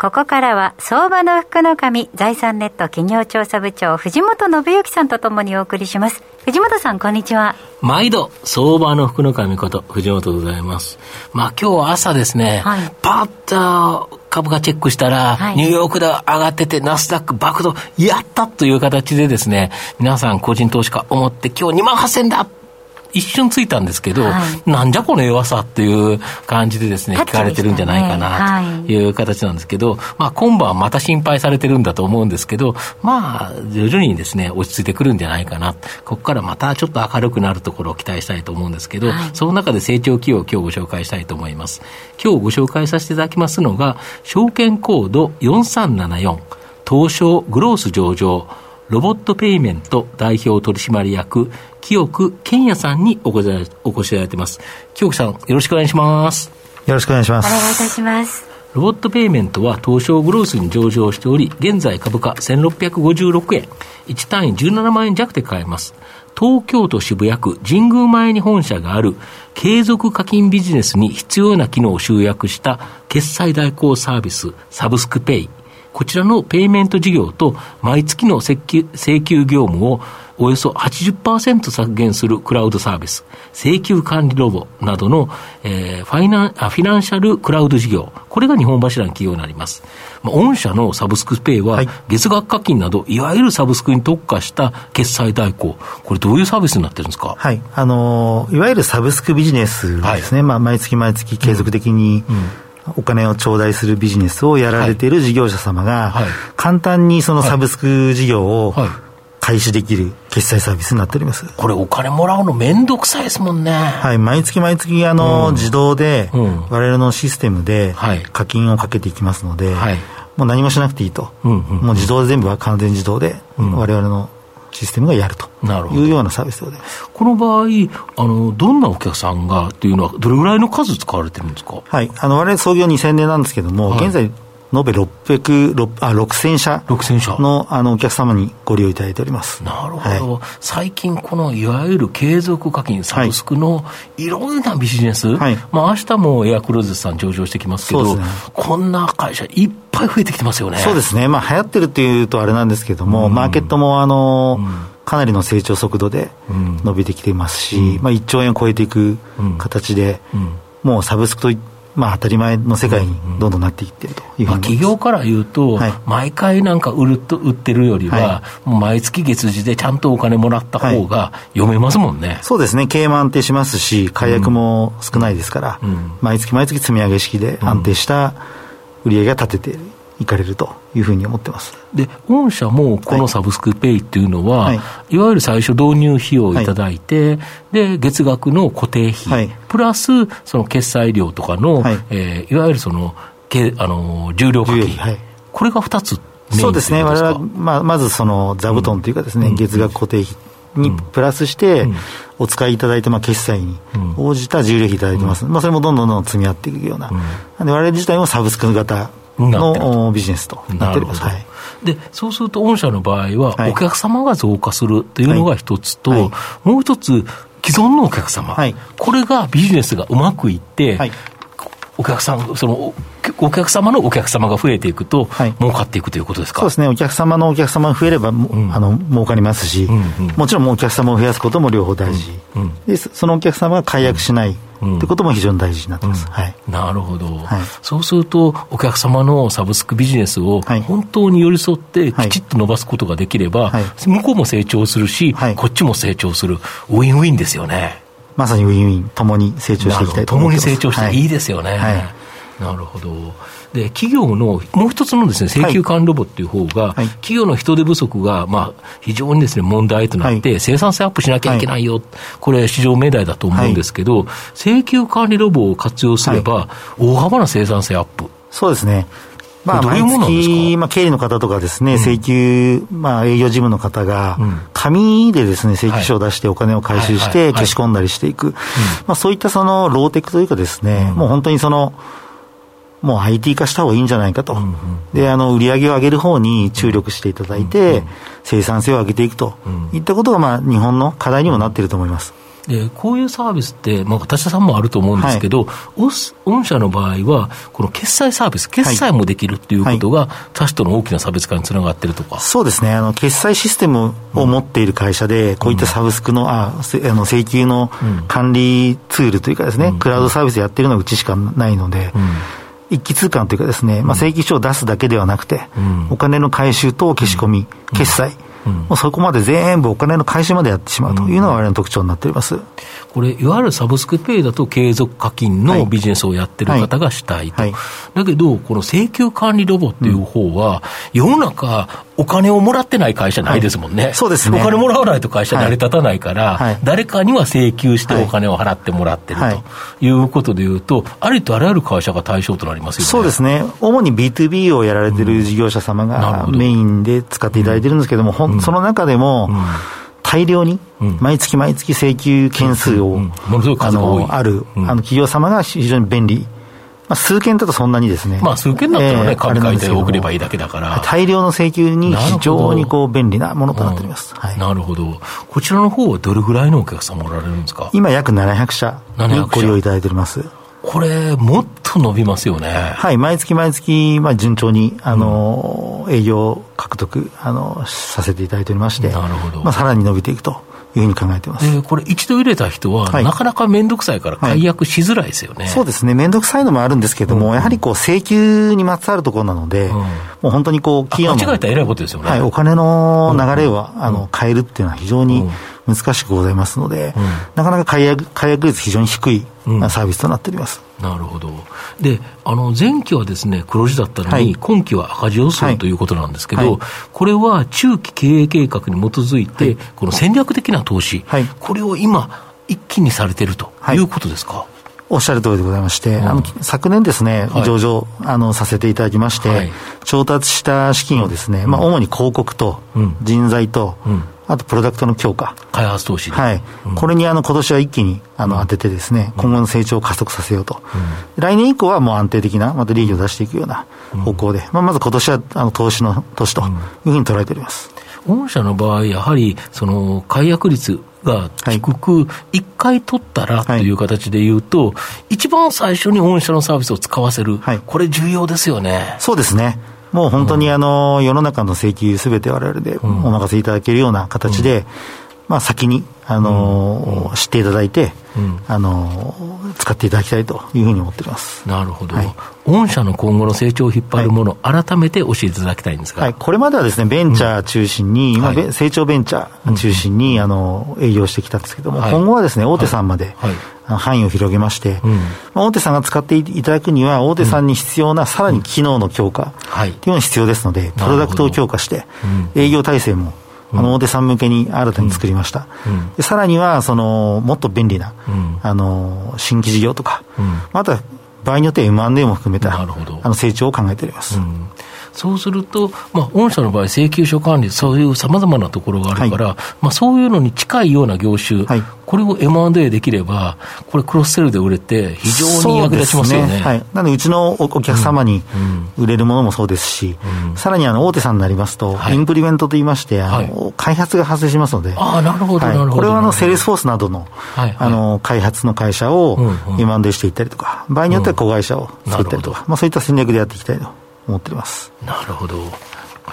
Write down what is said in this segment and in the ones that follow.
ここからは相場の福の神財産ネット企業調査部長藤本信之さんとともにお送りします。藤本さんこんにちは。毎度相場の福の神こと藤本でございます。まあ今日朝ですね、はい、パッと株価チェックしたら、はい、ニューヨークで上がってて、ナスダック爆動、やったという形でですね、皆さん個人投資家思って、今日2万8000だ一瞬ついたんですけど、はい、なんじゃこの弱さっていう感じでですね、聞かれてるんじゃないかなという形なんですけど、まあ今晩はまた心配されてるんだと思うんですけど、まあ徐々にですね、落ち着いてくるんじゃないかな。ここからまたちょっと明るくなるところを期待したいと思うんですけど、はい、その中で成長企業を今日ご紹介したいと思います。今日ご紹介させていただきますのが、証券コード4374、東証グロース上場、ロボットペイメント代表取締役、清く健也さんにお越しいただいています。清くさん、よろしくお願いします。よろしくお願いします。お願いいたします。ロボットペイメントは東証グロースに上場しており、現在株価1656円、1単位17万円弱で買えます。東京都渋谷区神宮前に本社がある継続課金ビジネスに必要な機能を集約した決済代行サービスサブスクペイこちらのペイメント事業と毎月の請求請求業務をおよそ80%削減するクラウドサービス、請求管理ロボなどの、えー、ファイナあフィナンシャルクラウド事業、これが日本柱の企業になります。まあ、御社のサブスクペイは、月額課金など、いわゆるサブスクに特化した決済代行、これどういうサービスになってるんですか？はい。あのー、いわゆるサブスクビジネスですね。はい、まあ、毎月毎月継続的に、うん、うんお金を頂戴するビジネスをやられている事業者様が、簡単にそのサブスク事業を開始できる決済サービスになっております。これお金もらうのめんどくさいですもんね。はい、毎月毎月あの、うん、自動で、我々のシステムで課金をかけていきますので、はい、もう何もしなくていいと。うんうん、もう自動で全部は完全自動で、我々のシステムがやるというようなサービスで。ございますこの場合あの、どんなお客さんがというのは、どれぐらいの数使われてるんですか、はい、あの我々創業2000年なんですけれども、はい、現在、延べ600あ6000社。のあのお客様にご利用いただいております。なるほど、はい、最近、このいわゆる継続課金、サブスクのい。ろんなビジネス、はい。まあ明日もエアクローゼスさん上場してきますけど、ね、こんな会社、いっぱい増えてきてますよね。そうですね、まあ流行ってるっていうとあれなんですけども、うん、マーケットもあの、うん。かなりの成長速度で伸びてきていますし、うん、まあ、1兆円を超えていく形で、うん、もうサブスクとまあ、当たり前の世界にどんどんなっていってるというまあ、企業から言うと、はい、毎回なんか売ると売ってるよりは、はい、毎月月次でちゃんとお金もらった方が読めますもんね、はい、そうですね、経営も安定しますし、解約も少ないですから、うん、毎月毎月積み上げ式で安定した売り上げが立てていかれるというふうに思ってます。で御社もこのサブスクペイっていうのは、はい、いわゆる最初導入費用をいただいて、はい、で月額の固定費、はい、プラスその決済料とかの、はい。えー、いわゆるそのけあの重量課金、はい、これが2つそうですね、我々はままずその座布団というかですね、うん、月額固定費にプラスして、お使いいただいて、まあ、決済に応じた重量費いただいてます、うん、まあ、それもどんどんどん積み合っていくような、うんで我々自体もサブスク型のビジネスと。なっております。でそうすると、御社の場合は、お客様が増加するというのが一つと、はい。はい、もう一つ、既存のお客様、はい、これがビジネスがうまくいって、お客さん、そのお客様のお客様が増えていくと、はい、儲かっていくということですか？そうですね、お客様のお客様が増えれば、うん、あの儲かりますし、うんうん、もちろんお客様を増やすことも両方大事、うんうん、でそのお客様が解約しない。ってことも非常に大事になってます、はい、なるほど、はい、そうすると、お客様のサブスクビジネスを本当に寄り添って、きちっと伸ばすことができれば、向こうも成長するし、こっちも成長する、ウィンウィンですよね。まさにウィンウィン、ともに成長していきたいと思います。共に成長していいですよね。はいなるほど。で、企業のもう一つのですね、請求管理ロボっていう方が、はい、企業の人手不足が、まあ、非常にですね、問題となって、はい、生産性アップしなきゃいけないよ、はい、これ、市場命題だと思うんですけど、請求管理ロボを活用すれば、大幅な生産性アップ。そうですね。まあ、毎月、まあ、経理の方とかですね、請求、まあ、営業事務の方が、紙でですね、請求書を出してお金を回収して消し込んだりしていく。まあ、そういったその、ローテクというかですね、もう本当にその、もう IT 化した方がいいんじゃないかと。で、あの、売り上げを上げる方に注力していただいて、生産性を上げていくと。いったことが、まあ、日本の課題にもなっていると思います。でこういうサービスって、まあ、私さんもあると思うんですけど、はい、御社の場合は、この決済サービス、決済もできるっていうことが、他社との大きな差別化につながってるとか。そうですね。あの、決済システムを持っている会社で、こういったサブスクの、ああの請求の管理ツールというかですね、うん、クラウドサービスやってるのはうちしかないので。うん一気通貫というかですね、まあ、請求書を出すだけではなくて、お金の回収と消し込み、決済、もうそこまで全部お金の回収までやってしまうというのが我々の特徴になっております。これ、いわゆるサブスクペイだと継続課金のビジネスをやってる方がしたいと。はい。はい、だけど、この請求管理ロボっていう方は、世の中、お金をもらってない会社ないですもんね。はい、そうですね。お金もらわないと会社成り立たないから、誰かには請求してお金を払ってもらってるとい。うことでいうと、ありとあらゆる会社が対象となりますよね。そうですね。主に B2B をやられてる事業者様がメインで使っていただいてるんですけども、うん、その中でも、うん。大量に、毎月毎月請求件数を、あのある、あの企業様が非常に便利。まあ、数件だとそんなにですね。まあ、数件だったらね、紙書いて送ればいいだけだから。大量の請求に非常にこう便利なものとなっております。はい、なるほど。こちらの方はどれぐらいのお客様おられるんですか？今約700社にご利用いただいております。これ、もっと伸びますよね。はい、毎月毎月、まあ、順調に、あの、うん、営業獲得、あの、させていただいておりまして、なるほど。まあ、さらに伸びていくと。いうふうに考えてます。これ、一度入れた人は、はい、なかなか面倒くさいから解約しづらいですよね。はい、そうですね。面倒くさいのもあるんですけども、うん、やはりこう、請求にまつわるところなので、うん、もう本当にこう、企業の。間違えたら偉いことですよね。はい、お金の流れを、あの、変えるっていうのは非常に、難しくございますので、うん、なかなか解約解約率非常に低いサービスとなっております。なるほど。で、あの、前期はですね、黒字だったのに、はい、今期は赤字予想ということなんですけど、はい、これは中期経営計画に基づいて、はい、この戦略的な投資、これを今、一気にされているとい。うことですか？おっしゃる通りでございまして、うん、あの昨年ですね、上場、あのさせていただきまして、調達した資金をですね、まあ、主に広告と人材と、あとプロダクトの強化。開発投資はい。うん、これにあの今年は一気にあの当ててですね、今後の成長を加速させようと。来年以降はもう安定的な、また利益を出していくような方向で、まあ、まず今年はあの投資の年というふうに捉えております。御社の場合、やはりその解約率が低く、1回取ったらという形でいうと、一番最初に御社のサービスを使わせる、これ、重要ですよね。そうですね。もう本当にあの、世の中の請求すべて我々でお任せいただけるような形で、まあ先に、あの、知っていただいて、あの、使っていただきたいというふうに思っております。なるほど。はい、御社の今後の成長を引っ張るもの、はい、改めて教えていただきたいんですが、はい、これまではですね、ベンチャー中心に、うん、成長ベンチャー中心に、あの、営業してきたんですけども、今後はですね、大手さんまで、範囲を広げまして、うん、まあ、大手さんが使っていただくには、大手さんに必要なさらに機能の強化とい。うのが必要ですので、プロダクトを強化して、営業体制もあの大手さん向けに新たに作りました、でさらにはそのもっと便利な、あの新規事業とか、また場合によっては M&A も含めたあの成長を考えております。そうすると、まあ、御社の場合、請求書管理、そういうさまざまなところがあるから、はい、まあ、そういうのに近いような業種、はい、これを M&A できれば、これ、クロスセルで売れて、非常に役立ちますよね。ね。はい、なので、うちのお客様に売れるものもそうですし、うん。うん、さらにあの大手さんになりますと、 implement といいまして、あの開発が発生しますので、あなるほど、なるほど。これはあのセールスフォースなどの,、あの開発の会社を M&A していったりとか、場合によっては子会社を作ったりとか、まあ、そういった戦略でやっていきたいと。思ってます。なるほど。分か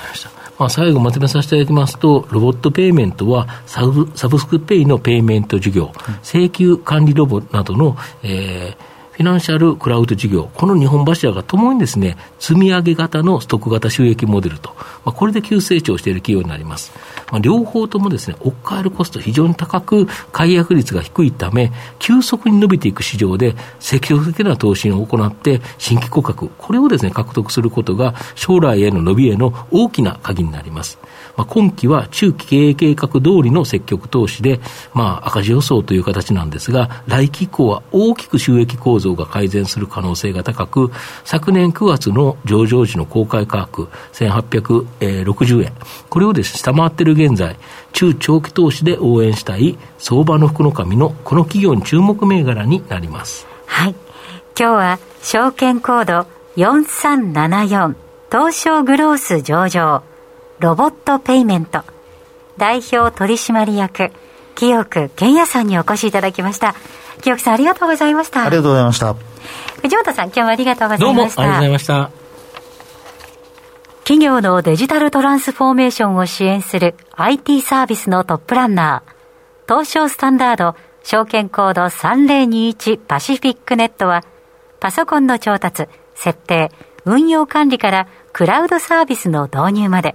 りました。まあ、最後まとめさせていただきますと、ロボットペイメントはサブサブスクペイのペイメント事業、請求管理ロボなどの、えー、フィナンシャルクラウド事業、この2本柱がともにですね、積み上げ型のストック型収益モデルと、まあ、これで急成長している企業になります。まあ、両方ともですね、置き換えるコスト非常に高く、解約率が低いため、急速に伸びていく市場で積極的な投資を行って、新規顧客、これをですね、獲得することが将来への伸びへの大きな鍵になります。まあ、今期は中期経営計画通りの積極投資で、まあ、赤字予想という形なんですが、来期以降は大きく収益構造造が改善する可能性が高く、昨年9月の上場時の公開価格1860円、これをですね、下回っている現在、中長期投資で応援したい相場の福の神のこの企業に注目銘柄になります。はい。今日は証券コード4374東証グロース上場ロボットペイメント代表取締役清く健也さんにお越しいただきました。清くさんありがとうございました。ありがとうございました。藤本さん今日はありがとうございました。どうもありがとうございました。企業のデジタルトランスフォーメーションを支援する IT サービスのトップランナー東証スタンダード証券コード3021パシフィックネットはパソコンの調達、設定、運用管理からクラウドサービスの導入まで